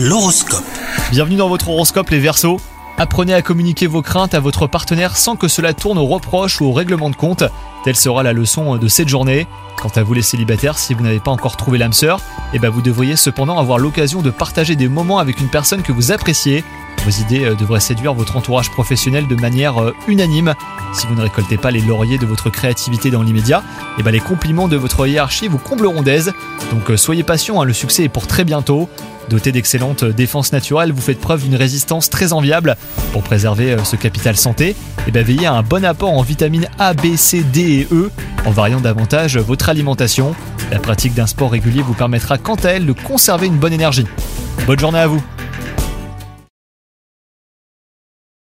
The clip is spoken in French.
L'horoscope. Bienvenue dans votre horoscope les Verseaux. Apprenez à communiquer vos craintes à votre partenaire sans que cela tourne au reproche ou au règlement de compte. Telle sera la leçon de cette journée. Quant à vous les célibataires, si vous n'avez pas encore trouvé l'âme sœur, eh ben vous devriez cependant avoir l'occasion de partager des moments avec une personne que vous appréciez. Vos idées euh, devraient séduire votre entourage professionnel de manière euh, unanime. Si vous ne récoltez pas les lauriers de votre créativité dans l'immédiat, eh ben les compliments de votre hiérarchie vous combleront d'aise. Donc euh, soyez patient, hein, le succès est pour très bientôt. Doté d'excellentes défenses naturelles, vous faites preuve d'une résistance très enviable. Pour préserver ce capital santé, eh ben veillez à un bon apport en vitamines A, B, C, D et E, en variant davantage votre alimentation. La pratique d'un sport régulier vous permettra quant à elle de conserver une bonne énergie. Bonne journée à vous